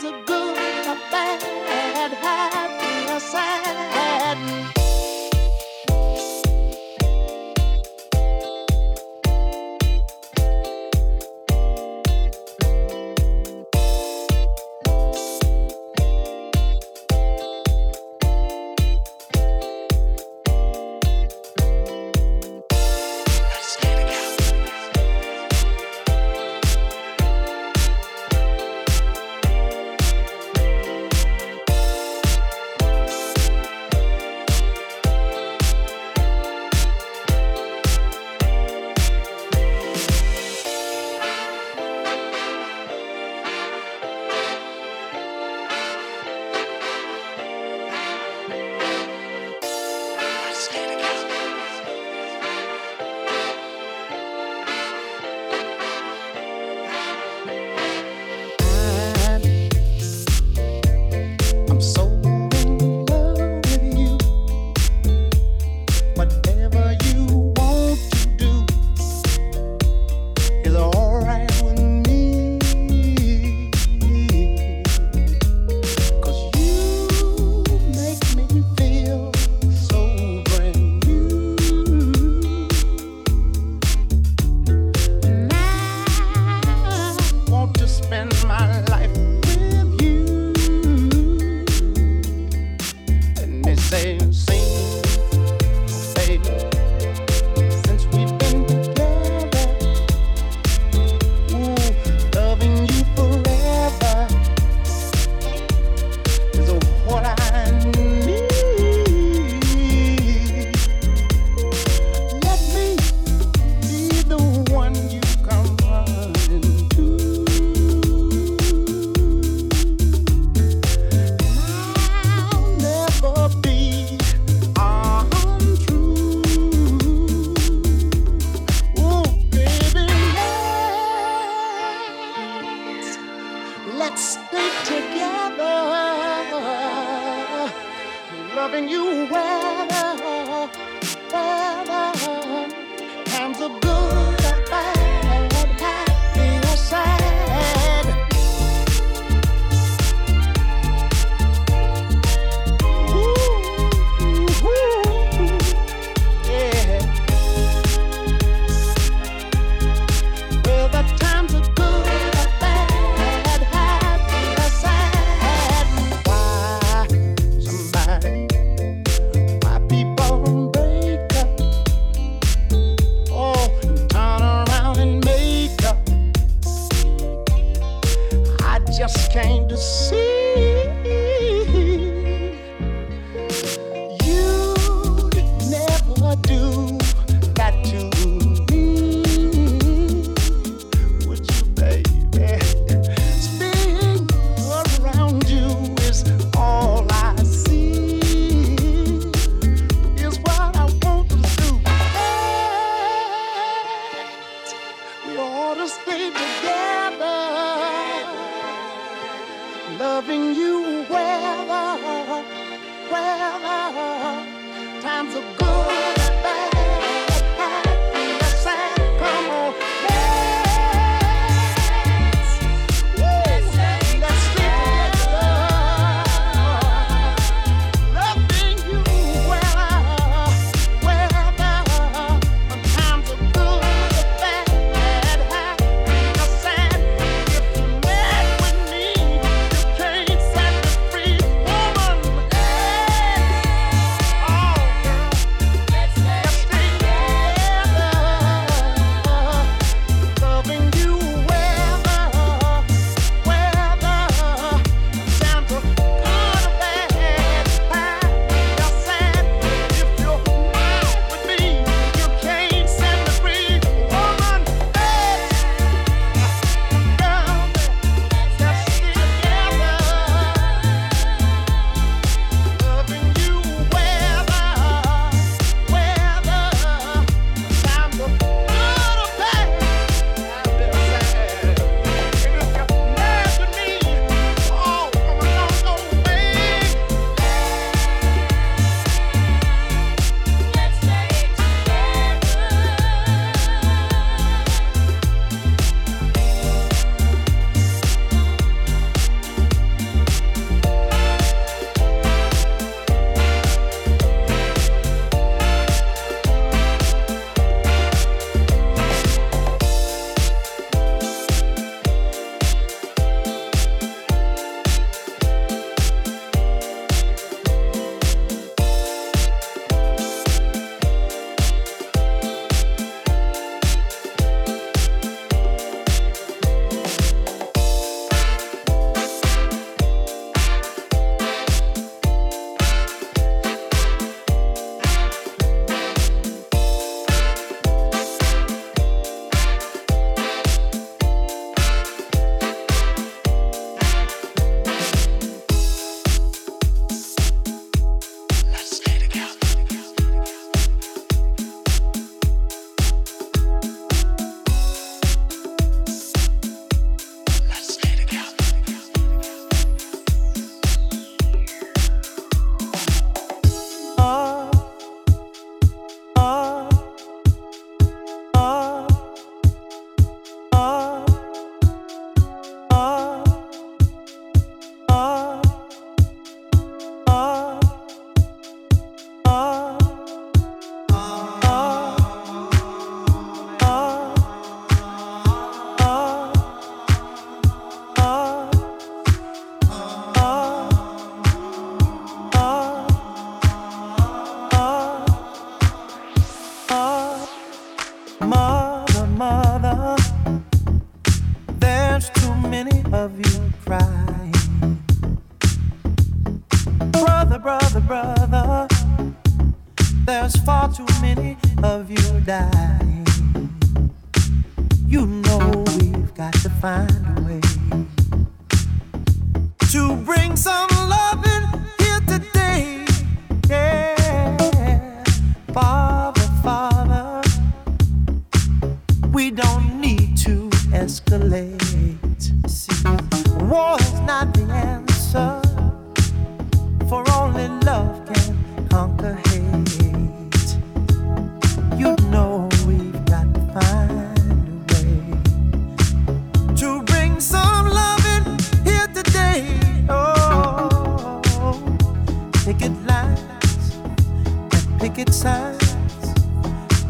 sounds of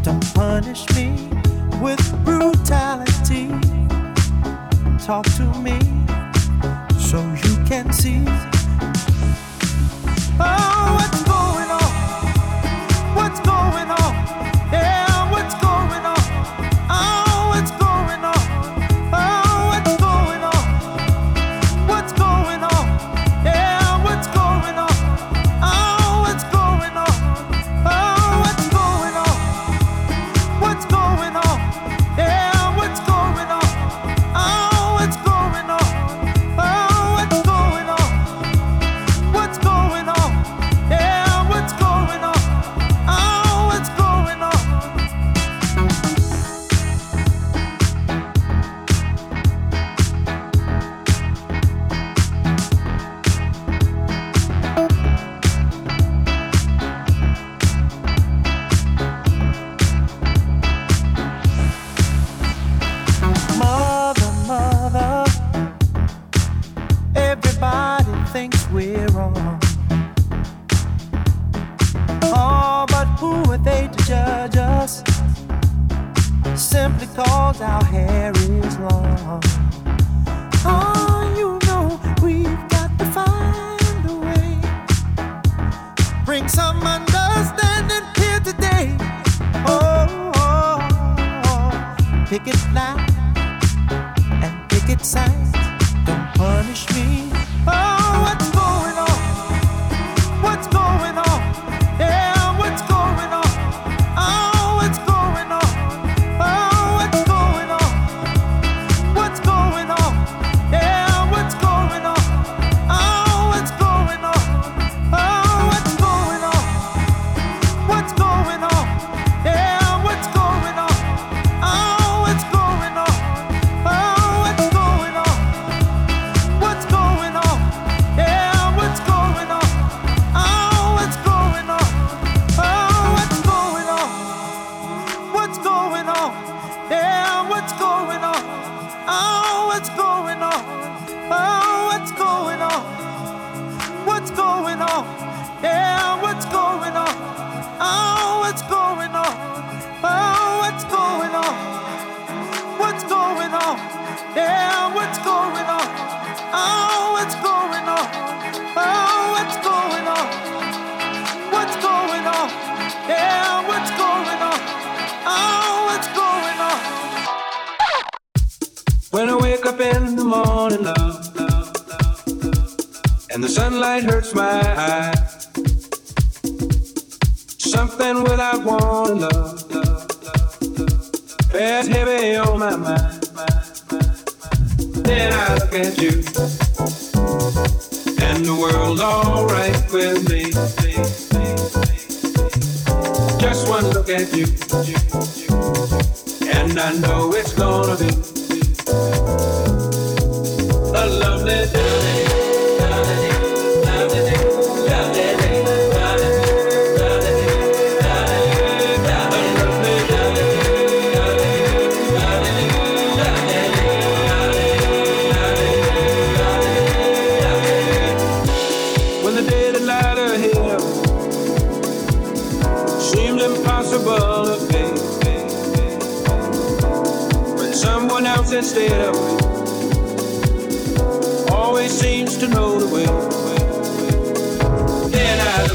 to punish me with brutality. Talk to me so you can see. Oh, what's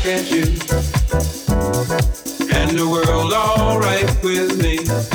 can't you? And the world alright with me.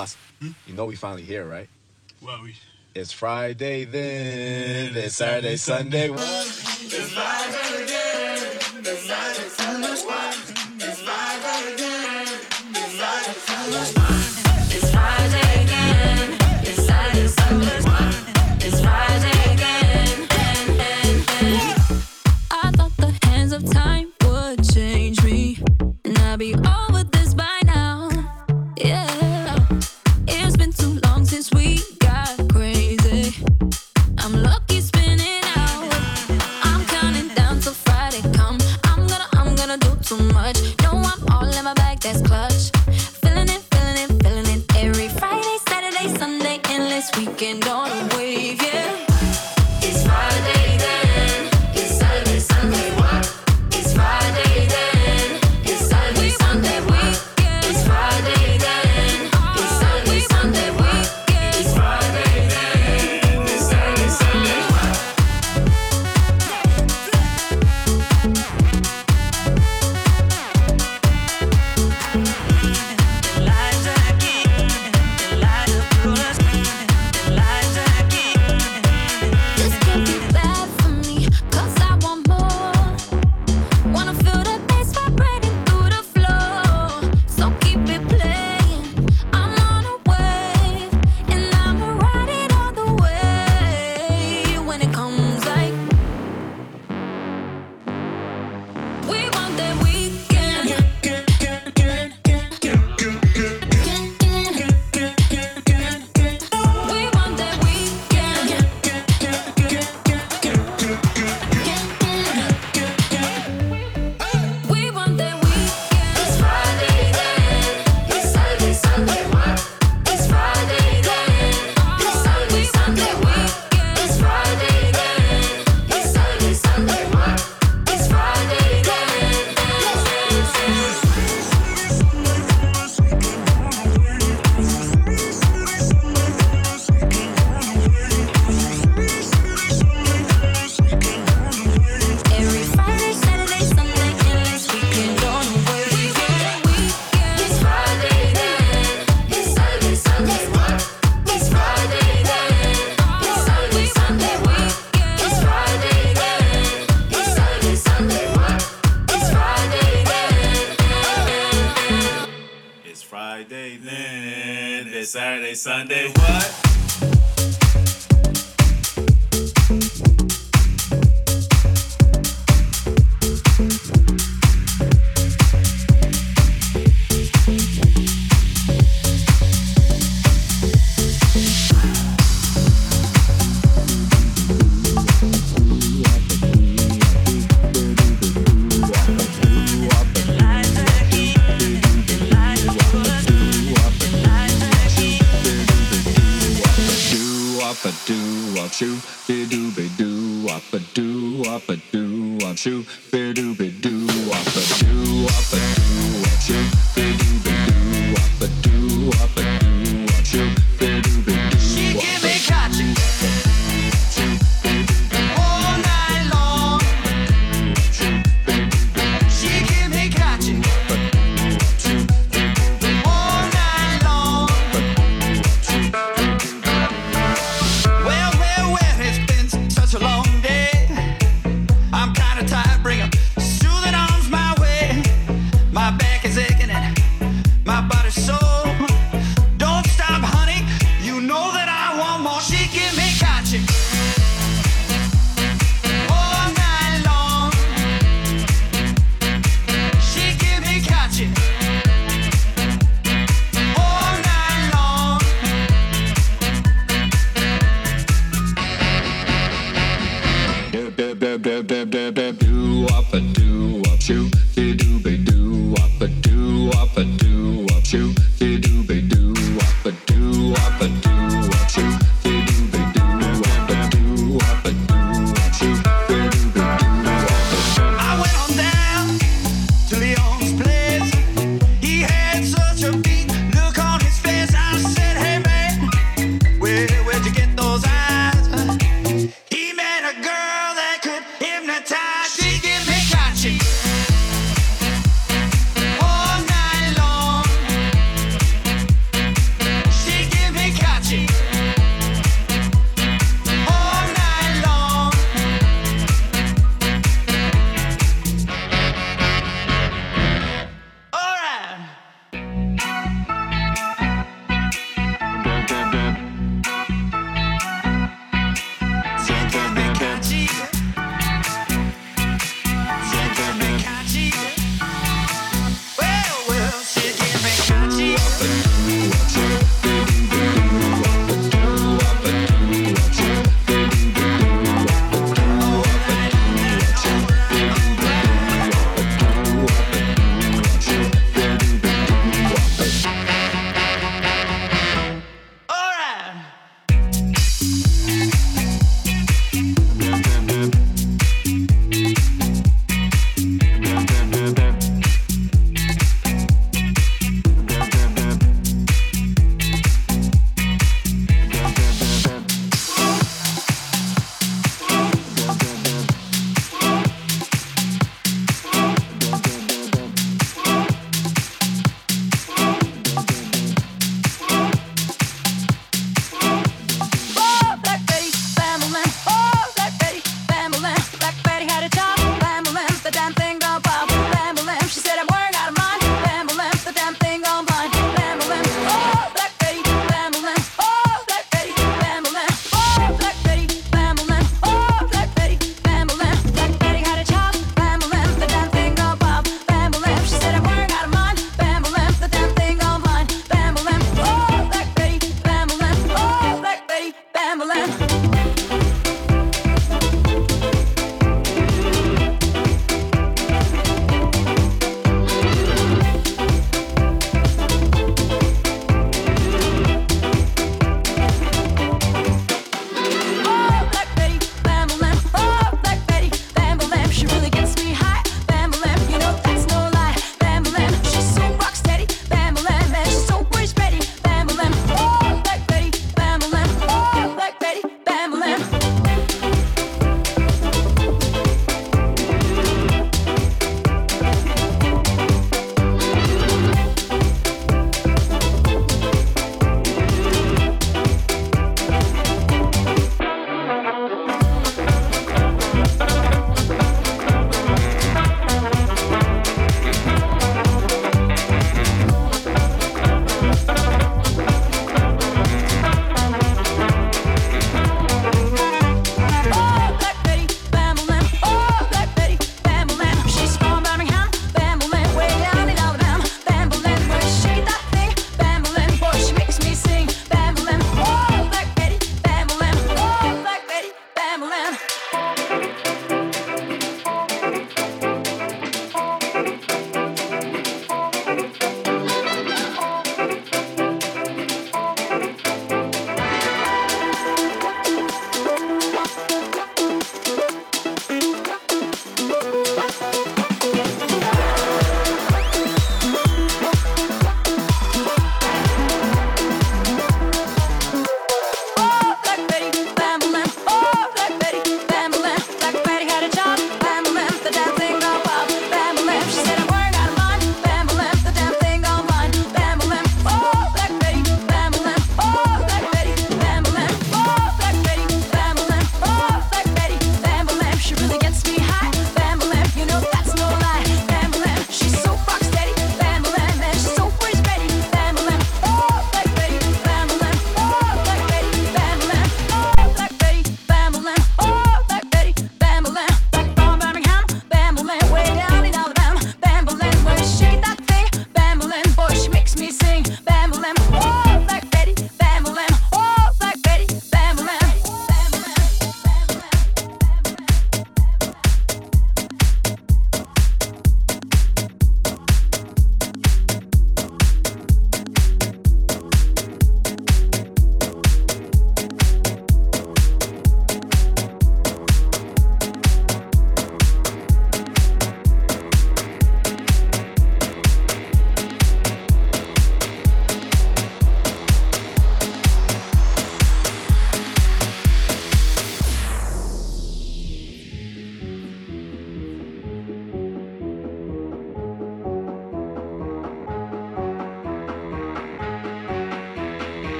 boss. Hmm? You know we finally here, right? Well, we. It's Friday then. It's Saturday, Sunday. It's Friday again. It's Friday.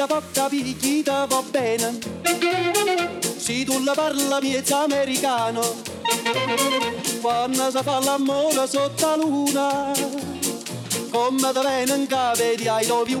da porta picchita va bene. Se tu la parla miezza americano, quando si fa la mola sotto la luna, come da venen cave di I love you.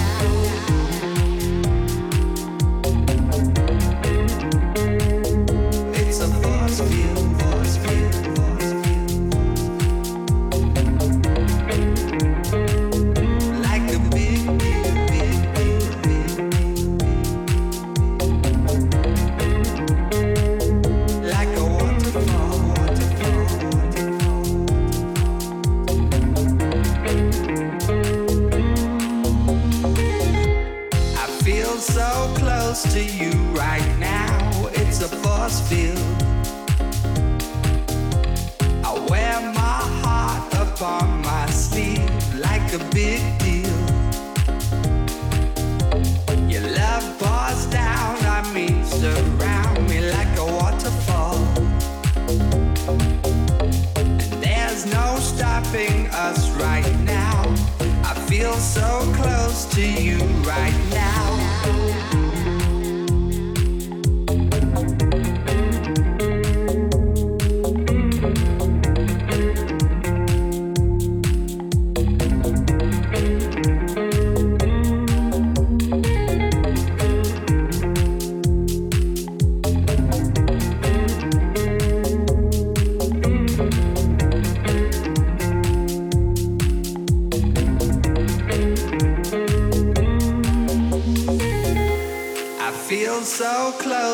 It's close to you right now. It's a force field. I wear my heart upon my sleeve like a big deal. Your love pours down on me, surround me like a waterfall. And there's no stopping us right now. I feel so close to you right now.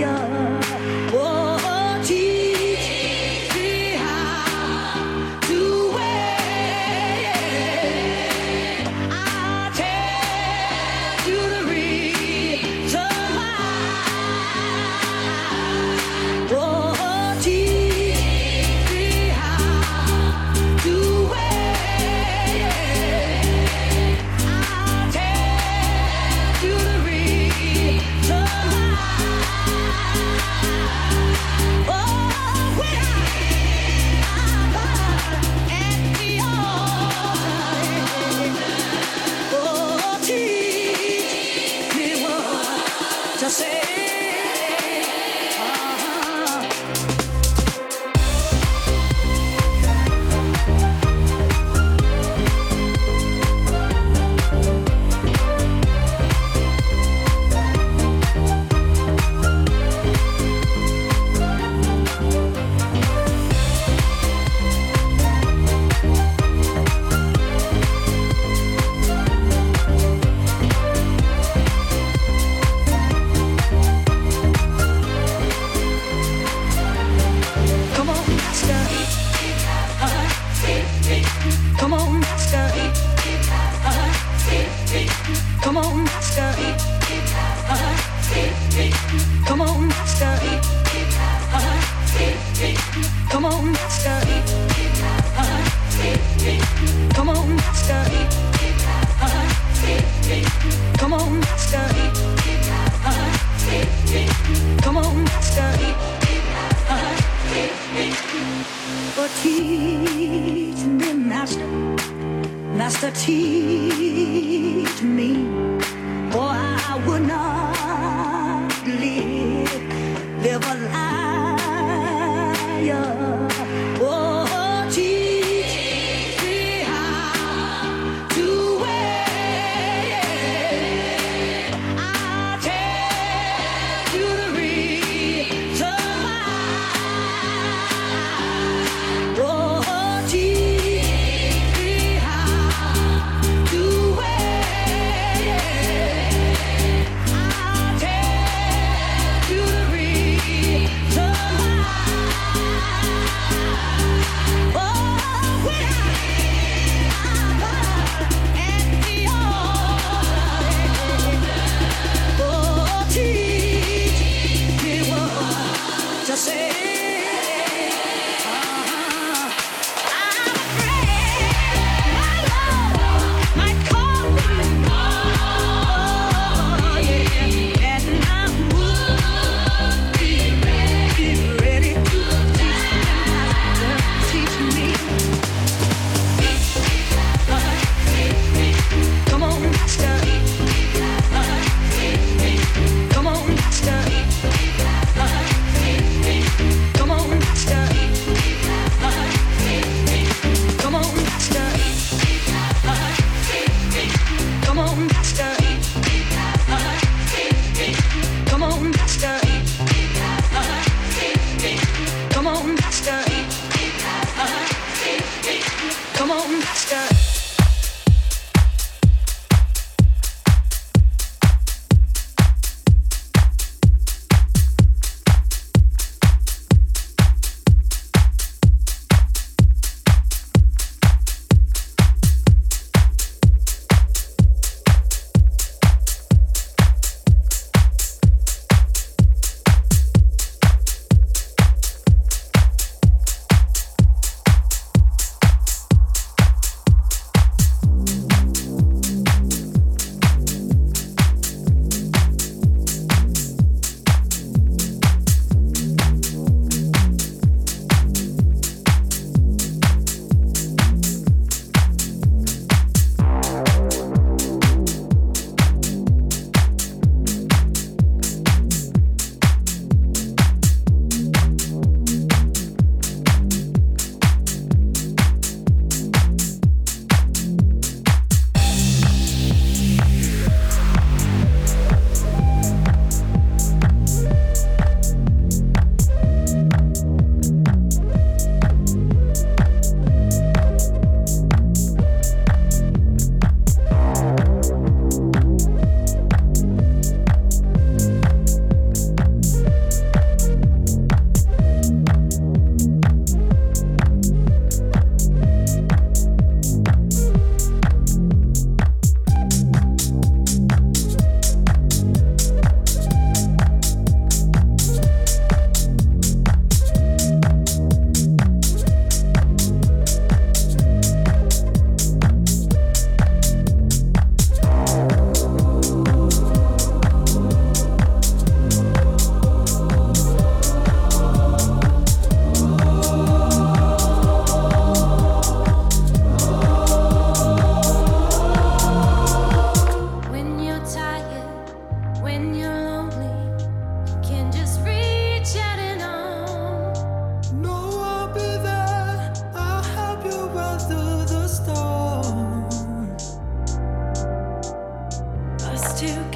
呀